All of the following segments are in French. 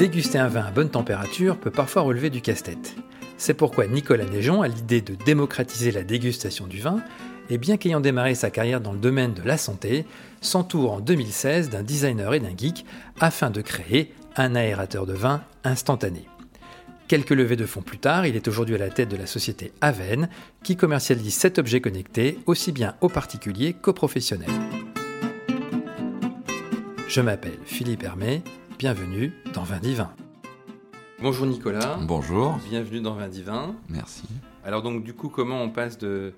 Déguster un vin à bonne température peut parfois relever du casse-tête. C'est pourquoi Nicolas Neigeon a l'idée de démocratiser la dégustation du vin et bien qu'ayant démarré sa carrière dans le domaine de la santé, s'entoure en 2016 d'un designer et d'un geek afin de créer un aérateur de vin instantané. Quelques levées de fonds plus tard, il est aujourd'hui à la tête de la société Aven, qui commercialise cet objet connecté aussi bien aux particuliers qu'aux professionnels. Je m'appelle Philippe Hermé, bienvenue dans Vin Divin. Bonjour Nicolas. Bonjour. Bienvenue dans Vin Divin. Merci. Alors donc du coup, comment on passe de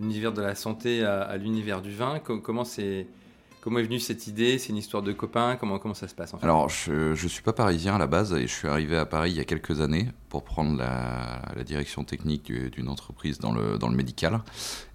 l'univers de la santé à, l'univers du vin? Comment c'est Comment est venue cette idée? C'est une histoire de copains? Comment, comment ça se passe en fait? Alors, je ne suis pas parisien à la base et je suis arrivé à Paris il y a quelques années pour prendre la, direction technique d'une entreprise dans le, dans le médical.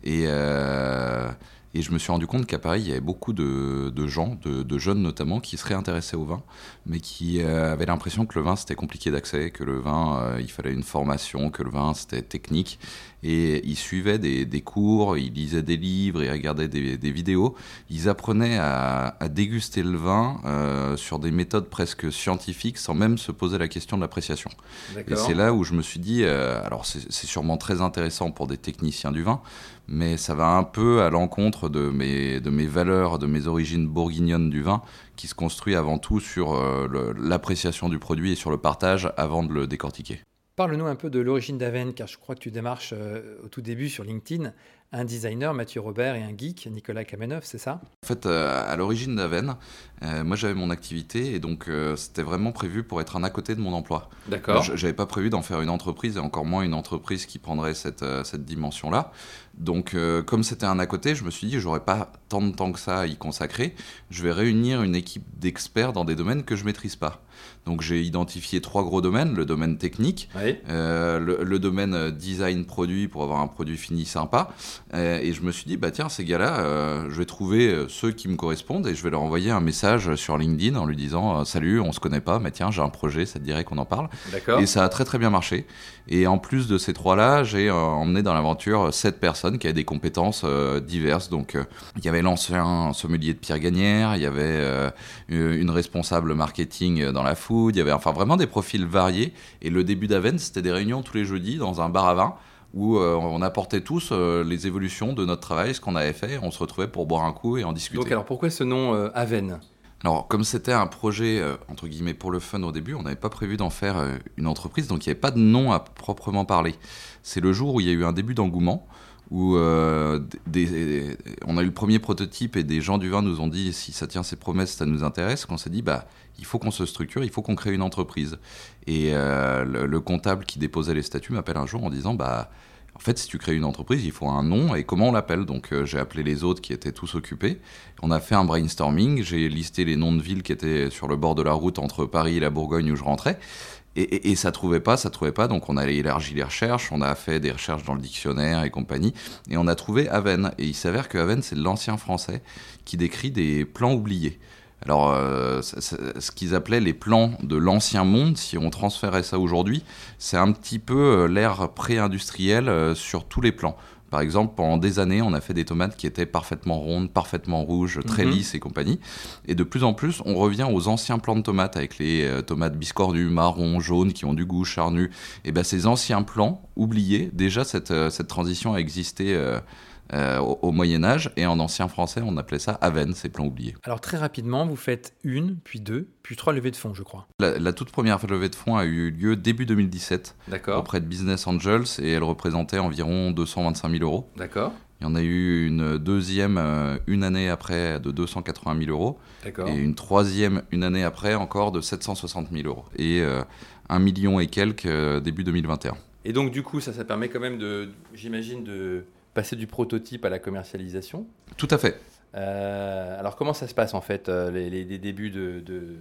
Et, euh, et je me suis rendu compte qu'à Paris, il y avait beaucoup de, gens, de, jeunes notamment, qui seraient intéressés au vin, mais qui euh, avaient l'impression que le vin c'était compliqué d'accès, que le vin euh, il fallait une formation, que le vin c'était technique. Et ils suivaient des, cours, ils lisaient des livres, ils regardaient des, vidéos. Ils apprenaient à, déguster le vin sur des méthodes presque scientifiques sans même se poser la question de l'appréciation. Et c'est là où je me suis dit, alors c'est sûrement très intéressant pour des techniciens du vin, mais ça va un peu à l'encontre de mes, de mes valeurs, de mes origines bourguignonnes du vin, qui se construit avant tout sur euh, l'appréciation du produit et sur le partage avant de le décortiquer. Parle-nous un peu de l'origine d'Aven, car je crois que tu démarches euh, au tout début sur LinkedIn un designer, Mathieu Robert, et un geek, Nicolas Kamenov, c'est ça? En fait, euh, à l'origine d'Aven, euh, moi j'avais mon activité et donc c'était vraiment prévu pour être un à côté de mon emploi. D'accord. J'avais pas prévu d'en faire une entreprise et encore moins une entreprise qui prendrait cette, cette dimension-là. Donc, comme c'était un à côté, je me suis dit, j'aurais pas tant de temps que ça à y consacrer. Je vais réunir une équipe d'experts dans des domaines que je maîtrise pas. Donc j'ai identifié trois gros domaines, le domaine technique, euh, le, domaine euh, design produit pour avoir un produit fini sympa. Euh, et je me suis dit, bah tiens, ces gars-là, je vais trouver ceux qui me correspondent et je vais leur envoyer un message sur LinkedIn en lui disant, salut, on se connaît pas, mais tiens, j'ai un projet, ça te dirait qu'on en parle. Et ça a très très bien marché. Et en plus de ces trois-là, j'ai emmené dans l'aventure sept personnes qui avaient des compétences diverses. Donc il y avait l'ancien sommelier de Pierre Gagnère, il y avait une responsable marketing dans la food, il y avait enfin vraiment des profils variés. Et le début d'Aven, c'était des réunions tous les jeudis dans un bar à vin où euh, on apportait tous euh, les évolutions de notre travail, ce qu'on avait fait. On se retrouvait pour boire un coup et en discuter. Donc alors pourquoi ce nom euh, Aven? Alors, comme c'était un projet, entre guillemets, pour le fun au début, on n'avait pas prévu d'en faire une entreprise, donc il n'y avait pas de nom à proprement parler. C'est le jour où il y a eu un début d'engouement, où euh, on a eu le premier prototype et des gens du vin nous ont dit si ça tient ses promesses, ça nous intéresse, qu'on s'est dit bah il faut qu'on se structure, il faut qu'on crée une entreprise. Et euh, le, comptable qui déposait les statuts m'appelle un jour en disant bah en fait, si tu crées une entreprise, il faut un nom et comment on l'appelle? Donc, euh, j'ai appelé les autres qui étaient tous occupés. On a fait un brainstorming. J'ai listé les noms de villes qui étaient sur le bord de la route entre Paris et la Bourgogne où je rentrais. Et, ça trouvait pas, ça trouvait pas, donc on a élargi les recherches, on a fait des recherches dans le dictionnaire et compagnie, et on a trouvé Aven. Et il s'avère que Aven, c'est l'ancien français qui décrit des plans oubliés. Alors, euh, ce qu'ils appelaient les plans de l'ancien monde, si on transférait ça aujourd'hui, c'est un petit peu euh, l'ère pré-industrielle euh, sur tous les plans. Par exemple, pendant des années, on a fait des tomates qui étaient parfaitement rondes, parfaitement rouges, très mhm. lisses et compagnie. Et de plus en plus, on revient aux anciens plans de tomates avec les euh, tomates biscornues, marron, jaunes, qui ont du goût charnu. Et bien, ces anciens plans oubliés, déjà cette, euh, cette transition a existé. Euh, euh, au, Moyen Âge, et en ancien français, on appelait ça Aven, ces plans oubliés. Alors très rapidement, vous faites une, puis deux, puis trois levées de fonds, je crois. La, toute première levée de fonds a eu lieu début 2017 auprès de Business Angels, et elle représentait environ 225 000 euros. D'accord. Il y en a eu une deuxième euh, une année après de 280 000 euros. Et une troisième une année après encore de 760 000 euros. Et euh, un million et quelques début 2021. Et donc du coup, ça, ça permet quand même de, j'imagine, de passer du prototype à la commercialisation. Tout à fait. Euh, alors comment ça se passe en fait, euh, les, débuts de...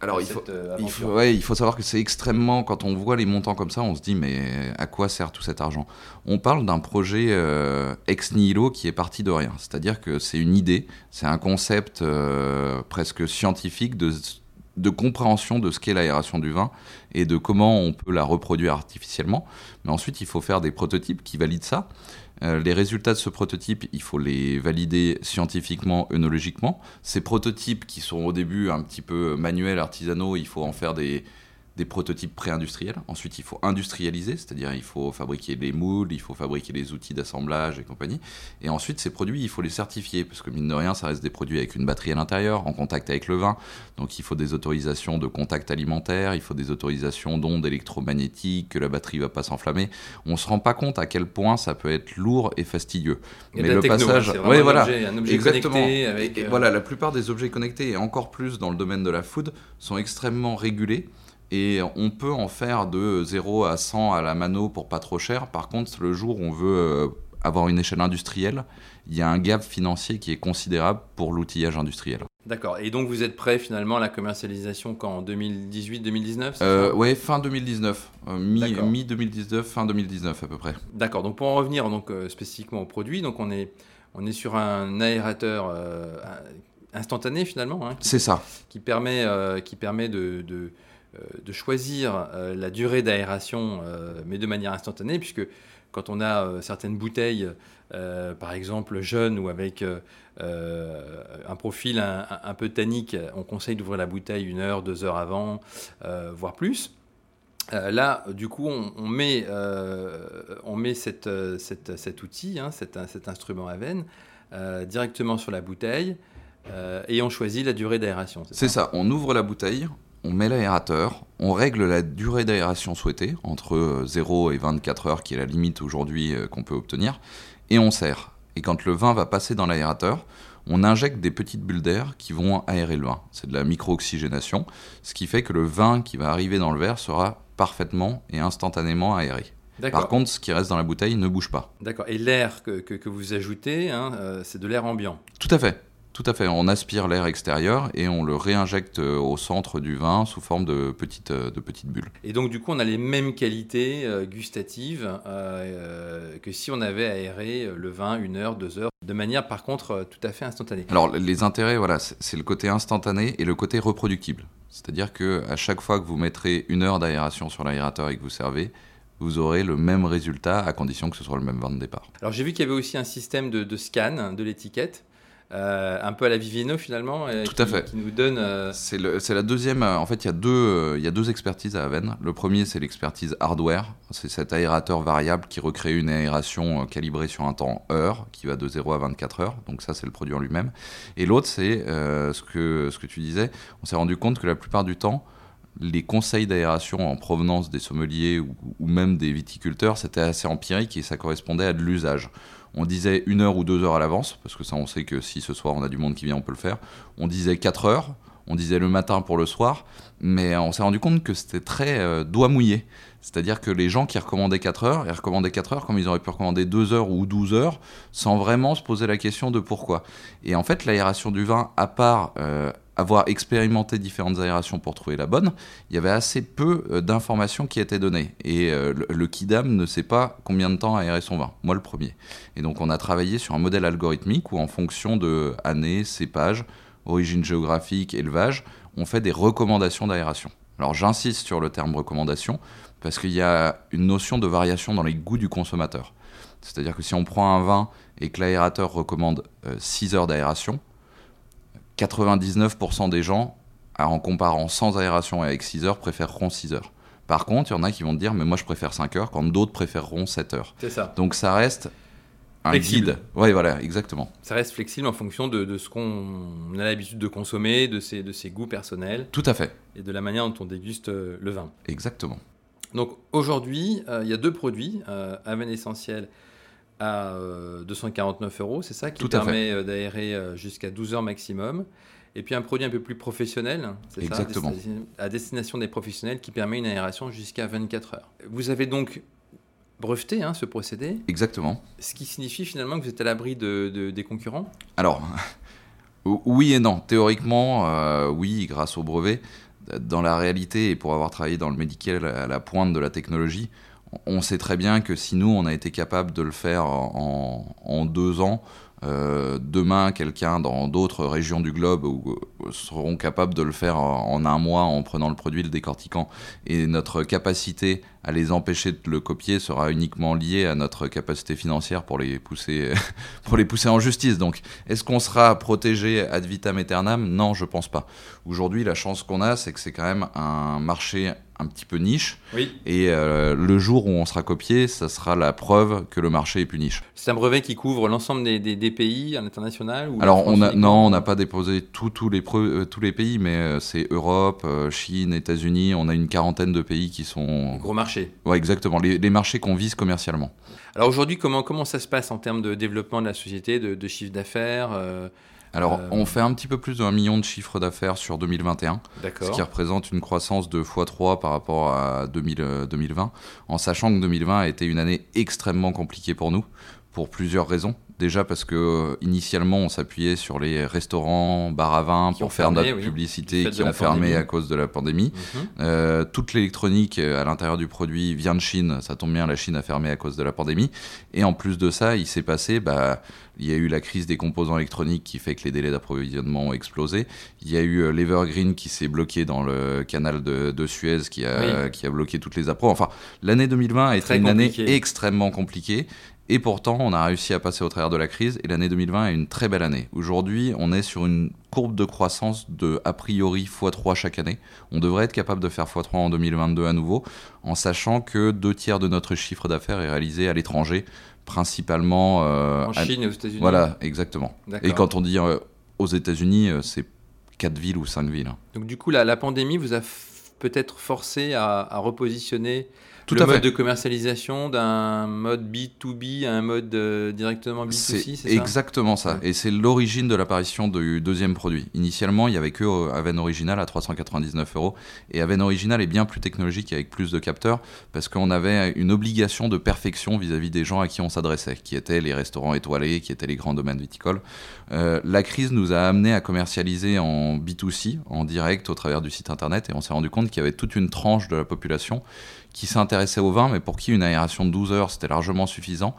alors il faut, euh, il, faut, ouais, il faut savoir que c'est extrêmement, quand on voit les montants comme ça, on se dit mais à quoi sert tout cet argent? On parle d'un projet ex nihilo qui est parti de rien. C'est-à-dire que c'est une idée, c'est un concept presque scientifique de, de compréhension de ce qu'est l'aération du vin et de comment on peut la reproduire artificiellement. Mais ensuite, il faut faire des prototypes qui valident ça. Euh, les résultats de ce prototype, il faut les valider scientifiquement, œnologiquement. Ces prototypes qui sont au début un petit peu manuels, artisanaux, il faut en faire des, des prototypes pré-industriels. Ensuite, il faut industrialiser, c'est-à-dire il faut fabriquer les moules, il faut fabriquer les outils d'assemblage et compagnie. Et ensuite, ces produits, il faut les certifier, parce que mine de rien, ça reste des produits avec une batterie à l'intérieur, en contact avec le vin. Donc il faut des autorisations de contact alimentaire, il faut des autorisations d'ondes électromagnétiques, que la batterie ne va pas s'enflammer. On ne se rend pas compte à quel point ça peut être lourd et fastidieux. Mais le passage, oui, voilà, un objet exactement. connecté avec, et, euh, voilà, la plupart des objets connectés et encore plus dans le domaine de la food sont extrêmement régulés et on peut en faire de 0 à 100 à la mano pour pas trop cher. Par contre, le jour où on veut euh, avoir une échelle industrielle, il y a un gap financier qui est considérable pour l'outillage industriel. D'accord. Et donc vous êtes prêt finalement à la commercialisation quand? en 2018-2019 euh, Ouais, fin 2019, euh, mi, D'accord. mi 2019, fin 2019 à peu près. D'accord. Donc pour en revenir donc euh, spécifiquement au produit, donc on est on est sur un aérateur euh, instantané finalement, hein, C'est ça. qui permet qui permet de, de, de choisir euh, la durée d'aération, euh, mais de manière instantanée, puisque quand on a euh, certaines bouteilles, euh, par exemple jeunes ou avec euh, euh, un profil un, peu tannique, on conseille d'ouvrir la bouteille une heure, deux heures avant, euh, voire plus. Euh, là, du coup, on, on met, euh, on met cette, euh, cette- cet outil, hein, cet, cet instrument à veine, euh, directement sur la bouteille euh, et on choisit la durée d'aération. C'est ça, on ouvre la bouteille, on met l'aérateur, on règle la durée d'aération souhaitée, entre euh, 0 et 24 heures, qui est la limite aujourd'hui euh, qu'on peut obtenir, et on serre. Et quand le vin va passer dans l'aérateur, on injecte des petites bulles d'air qui vont aérer le vin. C'est de la micro-oxygénation, ce qui fait que le vin qui va arriver dans le verre sera parfaitement et instantanément aéré. Par contre, ce qui reste dans la bouteille ne bouge pas. D'accord. Et l'air que, que- que vous ajoutez, hein, euh, c'est de l'air ambiant. Tout à fait. Tout à fait. On aspire l'air extérieur et on le réinjecte euh, au centre du vin sous forme de petites, euh, de petites bulles. Et donc, du coup, on a les mêmes qualités euh, gustatives euh, que si on avait aéré le vin une heure, deux heures, de manière, par contre, tout à fait instantanée. Alors les intérêts, voilà, c'est c'est le côté instantané et le côté reproductible. C'est-à-dire que à chaque fois que vous mettrez une heure d'aération sur l'aérateur et que vous servez, vous aurez le même résultat à condition que ce soit le même vin de départ. Alors, j'ai vu qu'il y avait aussi un système de, de scan de l'étiquette, euh, un peu à la Vivino finalement, Tout qui, à fait. qui nous donne. euh, C'est la deuxième. euh, En fait, il y a deux, il y a deux expertises à Aven. Le premier, c'est l'expertise hardware. C'est cet aérateur variable qui recrée une aération calibrée sur un temps heure, qui va de 0 à 24 heures. Donc ça, c'est le produit en lui-même. Et l'autre, c'est euh, ce que ce que tu disais. On s'est rendu compte que la plupart du temps, les conseils d'aération en provenance des sommeliers ou, même des viticulteurs, c'était assez empirique et ça correspondait à de l'usage. On disait une heure ou deux heures à l'avance, parce que ça, on sait que si ce soir on a du monde qui vient, on peut le faire. On disait 4 heures, on disait le matin pour le soir, mais on s'est rendu compte que c'était très euh, doigt mouillé. C'est-à-dire que les gens qui recommandaient 4 heures, ils recommandaient 4 heures comme ils auraient pu recommander 2 heures ou 12 heures, sans vraiment se poser la question de pourquoi. Et en fait, l'aération du vin, à part euh, avoir expérimenté différentes aérations pour trouver la bonne, il y avait assez peu euh, d'informations qui étaient données. Et euh, le, Kidam ne sait pas combien de temps aérer son vin. Moi, le premier. Et donc, on a travaillé sur un modèle algorithmique où, en fonction de année, cépage, origine géographique, élevage, on fait des recommandations d'aération. Alors, j'insiste sur le terme recommandation parce qu'il y a une notion de variation dans les goûts du consommateur. C'est-à-dire que si on prend un vin et que l'aérateur recommande 6 heures d'aération, 99% des gens, en comparant sans aération et avec 6 heures, préféreront 6 heures. Par contre, il y en a qui vont te dire, mais moi je préfère 5 heures, quand d'autres préféreront 7 heures. C'est ça. Donc ça reste un Flexible. guide. Oui, voilà, exactement. Ça reste flexible en fonction de, de ce qu'on a l'habitude de consommer, de ses, de ses goûts personnels Tout à fait, et de la manière dont on déguste euh, le vin. exactement. Donc aujourd'hui, euh, il y a deux produits, euh, Aven Essentiel à euh, 249 euros, c'est ça qui Tout permet euh, d'aérer euh, jusqu'à 12 heures maximum. Et puis un produit un peu plus professionnel, c'est ça, à destination des professionnels qui permet une aération jusqu'à 24 heures. Vous avez donc breveté hein, ce procédé, Exactement. ce qui signifie finalement que vous êtes à l'abri de, de- des concurrents? Alors, oui et non. Théoriquement, euh, oui, grâce au brevet. Dans la réalité, et pour avoir travaillé dans le médical à la pointe de la technologie, on sait très bien que si nous, on a été capable de le faire en, deux ans, euh, demain, quelqu'un dans d'autres régions du globe seront capables de le faire en, en un mois en prenant le produit, le décortiquant. Et notre capacité à les empêcher de le copier sera uniquement lié à notre capacité financière pour les pousser, pour les pousser en justice. Donc, est-ce qu'on sera protégé ad vitam aeternam? Non, je pense pas. Aujourd'hui, la chance qu'on a, c'est que c'est quand même un marché un petit peu niche. Oui. Et euh, le jour où on sera copié, ça sera la preuve que le marché est plus niche. C'est un brevet qui couvre l'ensemble des, des, des pays à l'international Alors, on a, non, on n'a pas déposé tous les, euh, tous les pays, mais euh, c'est Europe, Chine, États-Unis. On a une quarantaine de pays qui sont. Gros marché. Ouais, exactement. Les, les marchés qu'on vise commercialement. Alors aujourd'hui, comment, comment ça se passe en termes de développement de la société, de, de chiffre d'affaires euh, Alors, Euh, on fait un petit peu plus d'un million de chiffres d'affaires sur 2021. ce qui représente une croissance de x3 par rapport à 2000, euh, 2020, en sachant que 2020 a été une année extrêmement compliquée pour nous, pour plusieurs raisons. Déjà parce que euh, initialement on s'appuyait sur les restaurants, bars à vin pour faire fermé, notre oui, publicité, qui ont fermé à cause de la pandémie. Mhm. Euh, toute l'électronique euh, à l'intérieur du produit vient de Chine, ça tombe bien, la Chine a fermé à cause de la pandémie. Et en plus de ça, il s'est passé, bah, il y a eu la crise des composants électroniques qui fait que les délais d'approvisionnement ont explosé. Il y a eu l'Evergreen qui s'est bloqué dans le canal de, de Suez, qui a, qui a bloqué toutes les appros. Enfin, l'année 2020 a été Très une année extrêmement compliquée. Et pourtant, on a réussi à passer au travers de la crise. Et l'année 2020 est une très belle année. Aujourd'hui, on est sur une courbe de croissance de a priori x3 chaque année. On devrait être capable de faire x3 en 2022 à nouveau, en sachant que deux tiers de notre chiffre d'affaires est réalisé à l'étranger, principalement euh, En à- Chine et aux États-Unis. Voilà, exactement. Et quand on dit euh, aux États-Unis, euh, c'est quatre villes ou cinq villes. Donc du coup, la, la pandémie vous a peut-être forcé à, à repositionner Tout le à mode fait. de commercialisation d'un mode B2B à un mode euh, directement B2C, c'est ça? exactement ça. Et c'est l'origine de l'apparition du deuxième produit. Initialement, il n'y avait que euh, Aven Original à 399 euros. Et Aven Original est bien plus technologique avec plus de capteurs parce qu'on avait une obligation de perfection vis-à-vis des gens à qui on s'adressait, qui étaient les restaurants étoilés, qui étaient les grands domaines viticoles. Euh, la crise nous a amené à commercialiser en B2C, en direct au travers du site internet. Et on s'est rendu compte qu'il y avait toute une tranche de la population qui s'intéressait au vin, mais pour qui une aération de 12 heures, c'était largement suffisant.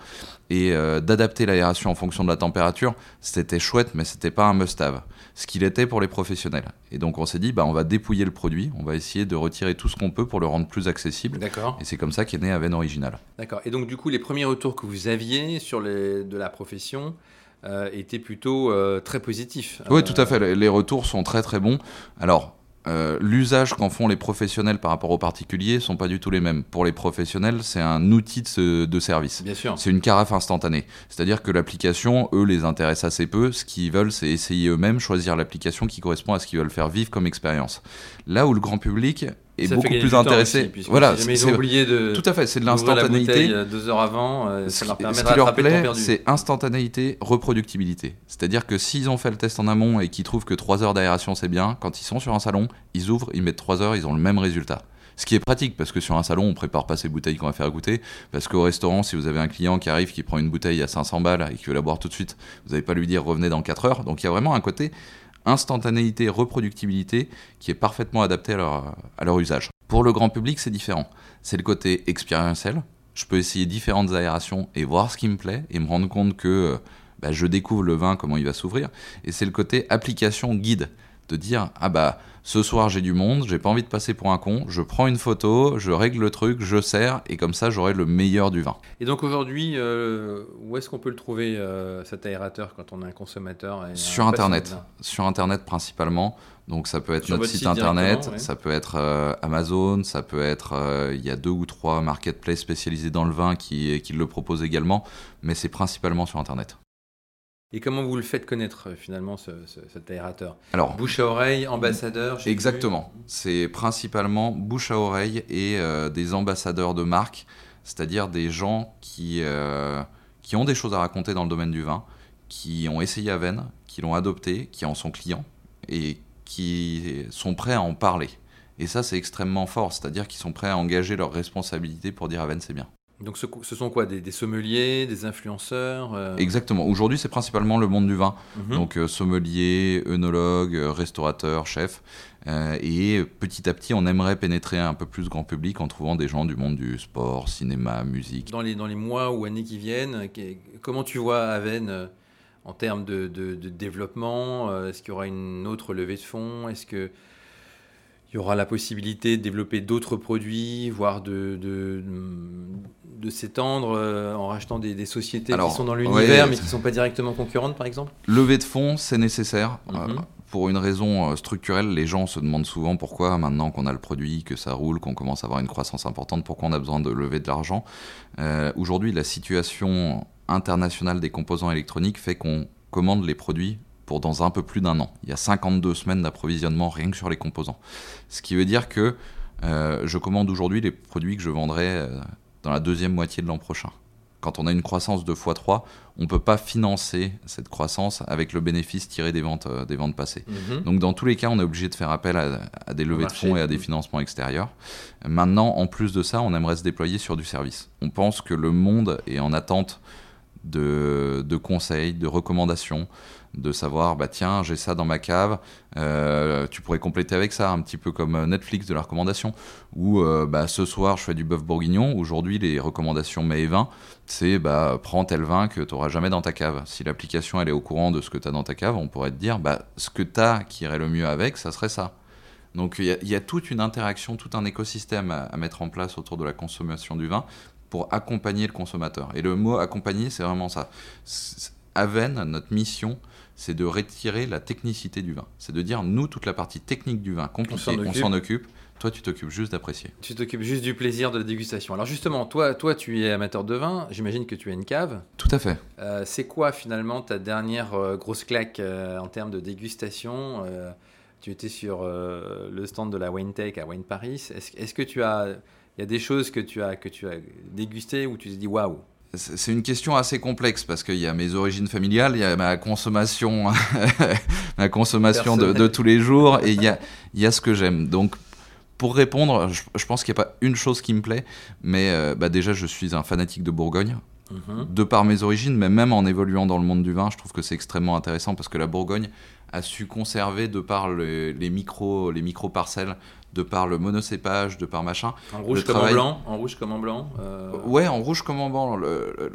Et euh, d'adapter l'aération en fonction de la température, c'était chouette, mais c'était pas un must-have. Ce qu'il était pour les professionnels. Et donc on s'est dit, bah, on va dépouiller le produit, on va essayer de retirer tout ce qu'on peut pour le rendre plus accessible. D'accord. Et c'est comme ça qu'est né Aven Original. D'accord. Et donc du coup, les premiers retours que vous aviez sur les, de la profession euh, étaient plutôt euh, très positifs. Oui, Euh, tout à fait. Les retours sont très très bons. Alors, euh, l'usage qu'en font les professionnels par rapport aux particuliers sont pas du tout les mêmes. Pour les professionnels, c'est un outil de, ce- de service. Bien sûr. C'est une carafe instantanée. C'est-à-dire que l'application, eux, les intéresse assez peu. Ce qu'ils veulent, c'est essayer eux-mêmes, choisir l'application qui correspond à ce qu'ils veulent faire vivre comme expérience. Là où le grand public est Ça beaucoup plus intéressé. aussi, voilà, si ils ont oublié de tout à fait, c'est de l'instantanéité. euh, deux heures avant, euh, ça leur permet ce de qui leur plaît, c'est instantanéité, reproductibilité. C'est-à-dire que s'ils ont fait le test en amont et qu'ils trouvent que 3 heures d'aération c'est bien, quand ils sont sur un salon, ils ouvrent, ils mettent 3 heures, ils ont le même résultat. Ce qui est pratique parce que sur un salon, on prépare pas ces bouteilles qu'on va faire goûter. Parce qu'au restaurant, si vous avez un client qui arrive, qui prend une bouteille à 500 balles et qui veut la boire tout de suite, vous n'allez pas lui dire revenez dans 4 heures. Donc il y a vraiment un côté instantanéité, reproductibilité qui est parfaitement adapté à leur, à leur usage. Pour le grand public, c'est différent. C'est le côté expérientiel. Je peux essayer différentes aérations et voir ce qui me plaît et me rendre compte que euh, bah, je découvre le vin, comment il va s'ouvrir. Et c'est le côté application guide. De dire, ah bah, ce soir j'ai du monde, j'ai pas envie de passer pour un con, je prends une photo, je règle le truc, je sers, et comme ça j'aurai le meilleur du vin. Et donc aujourd'hui, euh, où est-ce qu'on peut le trouver euh, cet aérateur quand on est un consommateur et Sur Internet. Sur Internet principalement. Donc ça peut être Sur notre site site internet, ouais. ça peut être euh, Amazon, ça peut être... euh, Il y a deux ou trois marketplaces spécialisés dans le vin qui, qui le proposent également, mais c'est principalement sur Internet. Et comment vous le faites connaître euh, finalement ce- ce- cet aérateur Alors, Bouche à oreille, ambassadeur. Exactement. C'est principalement bouche à oreille et euh, des ambassadeurs de marque, c'est-à-dire des gens qui, euh, qui ont des choses à raconter dans le domaine du vin, qui ont essayé Aven, qui l'ont adopté, qui en sont clients et qui sont prêts à en parler. Et ça, c'est extrêmement fort, c'est-à-dire qu'ils sont prêts à engager leurs responsabilités pour dire Aven, c'est bien. Donc ce, ce sont quoi? Des, des sommeliers, des influenceurs euh, Exactement. Aujourd'hui, c'est principalement le monde du vin. mhm. Donc euh, sommelier, œnologue, euh, restaurateur, chef. Euh, et petit à petit, on aimerait pénétrer un peu plus grand public en trouvant des gens du monde du sport, cinéma, musique. dans, les, dans les mois ou années qui viennent, comment tu vois Aven euh, en termes de, de- de développement? Est-ce qu'il y aura une autre levée de fonds? Est-ce que il y aura la possibilité de développer d'autres produits, voire de, de, de s'étendre euh, en rachetant des, des sociétés Alors, qui sont dans l'univers ouais, mais qui ne sont pas directement concurrentes, par exemple? Lever de fonds, c'est nécessaire. Mhm. Euh, pour une raison euh, structurelle, les gens se demandent souvent pourquoi, maintenant qu'on a le produit, que ça roule, qu'on commence à avoir une croissance importante, pourquoi on a besoin de lever de l'argent. Euh, Aujourd'hui, la situation internationale des composants électroniques fait qu'on commande les produits pour dans un peu plus d'un an. Il y a 52 semaines d'approvisionnement rien que sur les composants. Ce qui veut dire que euh, je commande aujourd'hui les produits que je vendrai euh, dans la deuxième moitié de l'an prochain. Quand on a une croissance de x3, on ne peut pas financer cette croissance avec le bénéfice tiré des ventes, euh, des ventes passées. Mhm. Donc dans tous les cas, on est obligé de faire appel à, à des levées de fonds et à des Mhm. financements extérieurs. Maintenant, en plus de ça, on aimerait se déployer sur du service. On pense que le monde est en attente de, de conseils, de recommandations, de savoir, bah tiens, j'ai ça dans ma cave, euh, tu pourrais compléter avec ça, un petit peu comme euh, Netflix de la recommandation, ou euh, bah, ce soir je fais du bœuf bourguignon, aujourd'hui les recommandations mets et vin, c'est bah, prends tel vin que tu n'auras jamais dans ta cave. Si l'application elle est au courant de ce que tu as dans ta cave, on pourrait te dire, bah, ce que tu as qui irait le mieux avec, ça serait ça. Donc il y, a- toute une interaction, tout un écosystème à, à mettre en place autour de la consommation du vin pour accompagner le consommateur. Et le mot accompagner, c'est vraiment ça. Aven, notre mission, c'est de retirer la technicité du vin. C'est de dire, nous, toute la partie technique du vin, compliquée, on s'en occupe. Toi, tu t'occupes juste d'apprécier. Tu t'occupes juste du plaisir de la dégustation. Alors justement, toi, toi tu es amateur de vin, j'imagine que tu as une cave. Tout à fait. Euh, c'est quoi finalement ta dernière euh, grosse claque euh, en termes de dégustation Tu étais sur le stand de la Wine Tech à Wine Paris. Est-ce est-ce que tu as, il y a des choses que tu as que tu as dégustées où tu t'es dit waouh? C'est une question assez complexe parce qu'il y a mes origines familiales, il y a ma consommation, ma consommation de, tous les jours et il y a, il y a ce que j'aime. Donc, pour répondre, je, je pense qu'il n'y a pas une chose qui me plaît, mais euh, bah déjà, je suis un fanatique de Bourgogne, Mhm. de par mes origines, mais même en évoluant dans le monde du vin, je trouve que c'est extrêmement intéressant parce que la Bourgogne a su conserver de par le- les micro les micro parcelles, de par le monocépage, de par machin, En rouge comme travail- en blanc, en rouge comme en blanc. euh, Ouais, en rouge comme en blanc,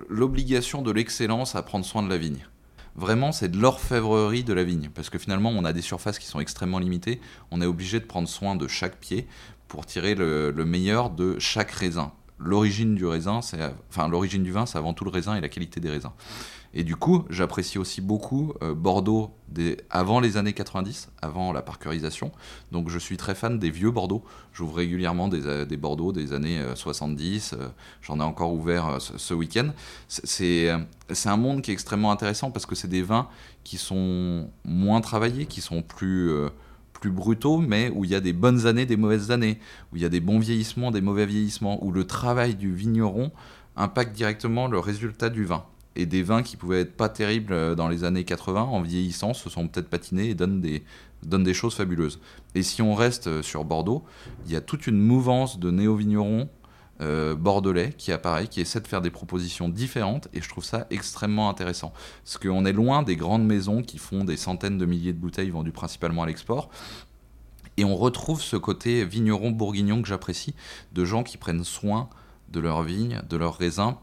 l'obligation de l'excellence à prendre soin de la vigne. Vraiment, c'est de l'orfèvrerie de la vigne, parce que finalement, on a des surfaces qui sont extrêmement limitées. On est obligé de prendre soin de chaque pied pour tirer le, le meilleur de chaque raisin. L'origine du raisin, c'est, enfin, l'origine du vin, c'est avant tout le raisin et la qualité des raisins. Et du coup, j'apprécie aussi beaucoup euh, Bordeaux avant les années 90, avant la parcurisation. Donc je suis très fan des vieux Bordeaux. J'ouvre régulièrement des, euh, Bordeaux des années euh, 70. euh, J'en ai encore ouvert ce, week-end. C'est- un monde qui est extrêmement intéressant parce que c'est des vins qui sont moins travaillés, qui sont plus, plus brutaux, mais où il y a des bonnes années, des mauvaises années, où il y a des bons vieillissements, des mauvais vieillissements, où le travail du vigneron impacte directement le résultat du vin. Et des vins qui pouvaient être pas terribles euh, dans les années 80, en vieillissant, se sont peut-être patinés et donnent des, choses fabuleuses. Et si on reste euh, sur Bordeaux, il y a toute une mouvance de néo-vignerons euh, bordelais qui apparaît, qui essaie de faire des propositions différentes, et je trouve ça extrêmement intéressant. Parce qu'on est loin des grandes maisons qui font des centaines de milliers de bouteilles vendues principalement à l'export. Et on retrouve ce côté vigneron bourguignon que j'apprécie, de gens qui prennent soin de leurs vignes, de leurs raisins,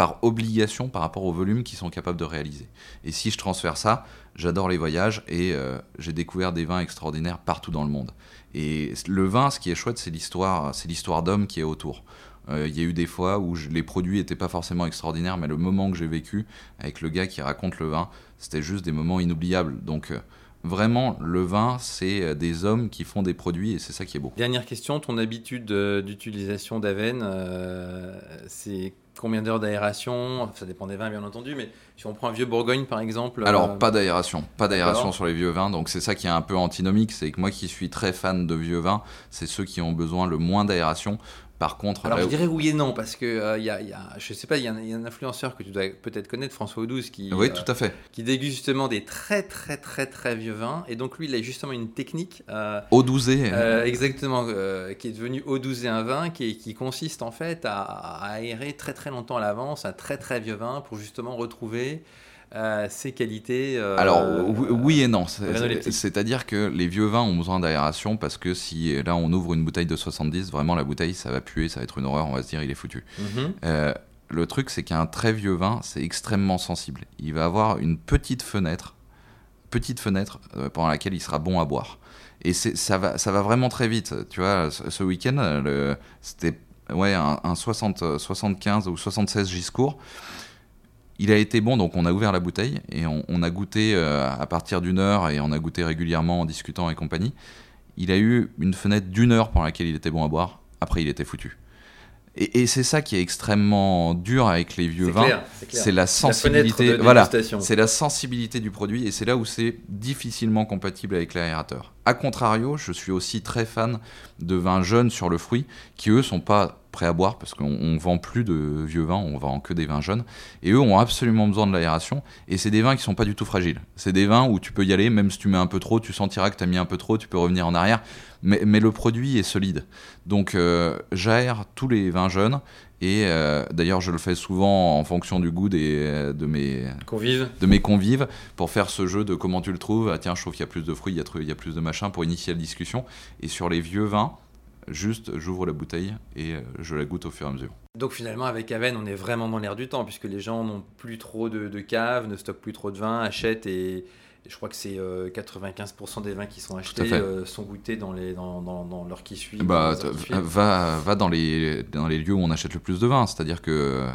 par obligation par rapport au volume qu'ils sont capables de réaliser. Et si je transfère ça, j'adore les voyages et euh, j'ai découvert des vins extraordinaires partout dans le monde. Et le vin, ce qui est chouette, c'est l'histoire, c'est l'histoire d'homme qui est autour. Euh, Il y a eu des fois où les produits n'étaient pas forcément extraordinaires, mais le moment que j'ai vécu avec le gars qui raconte le vin, c'était juste des moments inoubliables. Donc euh, vraiment, le vin, c'est euh, des hommes qui font des produits et c'est ça qui est beau. Dernière question, ton habitude euh, d'utilisation d'Aven, euh, c'est combien d'heures d'aération? Ça dépend des vins bien entendu, mais si on prend un vieux Bourgogne par exemple. Alors, euh, pas d'aération, pas d'aération sur les vieux vins, donc c'est ça qui est un peu antinomique, c'est que moi qui suis très fan de vieux vins, c'est ceux qui ont besoin le moins d'aération. Par contre, Alors je dirais oui et non, parce que euh, il y, a, il y a- je sais pas, il y, a un- il y a un influenceur que tu dois peut-être connaître, François Audouze, qui, oui, euh, tout à fait. qui déguste justement des très très très très vieux vins, et donc lui il a justement une technique. euh, Eau douzée, Euh, exactement, euh, qui est devenu et un vin, qui, qui consiste en fait à, à aérer très très longtemps à l'avance un très très vieux vin pour justement retrouver euh, ses qualités. euh, Alors oui, oui et non, c'est-à-dire que les vieux vins ont besoin d'aération parce que si là on ouvre une bouteille de 70, vraiment la bouteille ça va puer, ça va être une horreur, on va se dire il est foutu. Mhm. Euh, le truc, c'est qu'un très vieux vin, c'est extrêmement sensible. Il va avoir une petite fenêtre, petite fenêtre euh, pendant laquelle il sera bon à boire. Et ça va, ça va vraiment très vite. Tu vois, ce, week-end, c'était ouais, un, 60, 75 ou 76 Giscourt. Il a été bon, donc on a ouvert la bouteille et on, a goûté euh, à partir d'une heure et on a goûté régulièrement en discutant et compagnie. Il a eu une fenêtre d'une heure pendant laquelle il était bon à boire. Après, il était foutu. Et, c'est ça qui est extrêmement dur avec les vieux vins. C'est la sensibilité. voilà, c'est la sensibilité du produit et c'est là où c'est difficilement compatible avec l'aérateur. A contrario, je suis aussi très fan de vins jeunes sur le fruit qui eux sont pas prêts à boire parce qu'on vend plus de vieux vins, on vend que des vins jeunes et eux ont absolument besoin de l'aération et c'est des vins qui sont pas du tout fragiles. C'est des vins où tu peux y aller même si tu mets un peu trop, tu sentiras que tu as mis un peu trop, tu peux revenir en arrière mais, le produit est solide. Donc euh, j'aère tous les vins jeunes et euh, d'ailleurs, je le fais souvent en fonction du goût des, de, mes convives. de mes convives pour faire ce jeu de comment tu le trouves. Ah, tiens, je trouve qu'il y a plus de fruits, il y a, il y a plus de machin pour initier la discussion. Et sur les vieux vins, juste j'ouvre la bouteille et euh, je la goûte au fur et à mesure. Donc finalement avec Aven on est vraiment dans l'air du temps puisque les gens n'ont plus trop de, de, caves, ne stockent plus trop de vin, achètent et, je crois que c'est 95% euh, des vins qui sont achetés euh, sont goûtés dans, les, dans, dans, l'heure qui suit. Bah, va, va dans, les, dans les lieux où on achète le plus de vin, c'est-à-dire que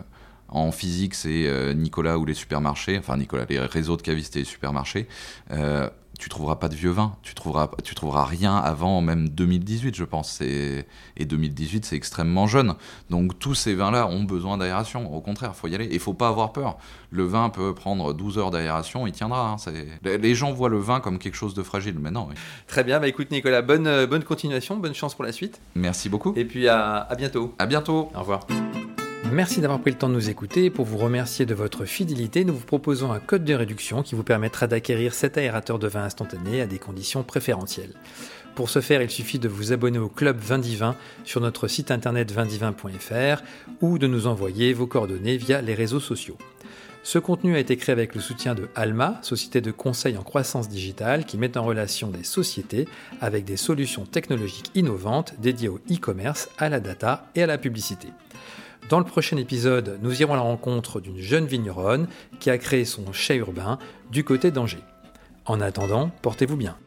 en physique, c'est Nicolas ou les supermarchés, enfin Nicolas, les réseaux de cavistes et les supermarchés tu trouveras pas de vieux vin, tu trouveras, tu trouveras rien avant même 2018, je pense. Et 2018, c'est extrêmement jeune. Donc tous ces vins-là ont besoin d'aération. Au contraire, il faut y aller. Et il faut pas avoir peur. Le vin peut prendre 12 heures d'aération, il tiendra. Hein. Les gens voient le vin comme quelque chose de fragile, mais non. Très bien, bah écoute Nicolas, bonne, euh, bonne continuation, bonne chance pour la suite. Merci beaucoup. Et puis à, à bientôt. À bientôt. Au revoir. Merci d'avoir pris le temps de nous écouter. Pour vous remercier de votre fidélité, nous vous proposons un code de réduction qui vous permettra d'acquérir cet aérateur de vin instantané à des conditions préférentielles. Pour ce faire, il suffit de vous abonner au club Vindivin sur notre site internet vindivin.fr ou de nous envoyer vos coordonnées via les réseaux sociaux. Ce contenu a été créé avec le soutien de Alma, société de conseil en croissance digitale qui met en relation des sociétés avec des solutions technologiques innovantes dédiées au e-commerce, à la data et à la publicité. Dans le prochain épisode, nous irons à la rencontre d'une jeune vigneronne qui a créé son chai urbain du côté d'Angers. En attendant, portez-vous bien.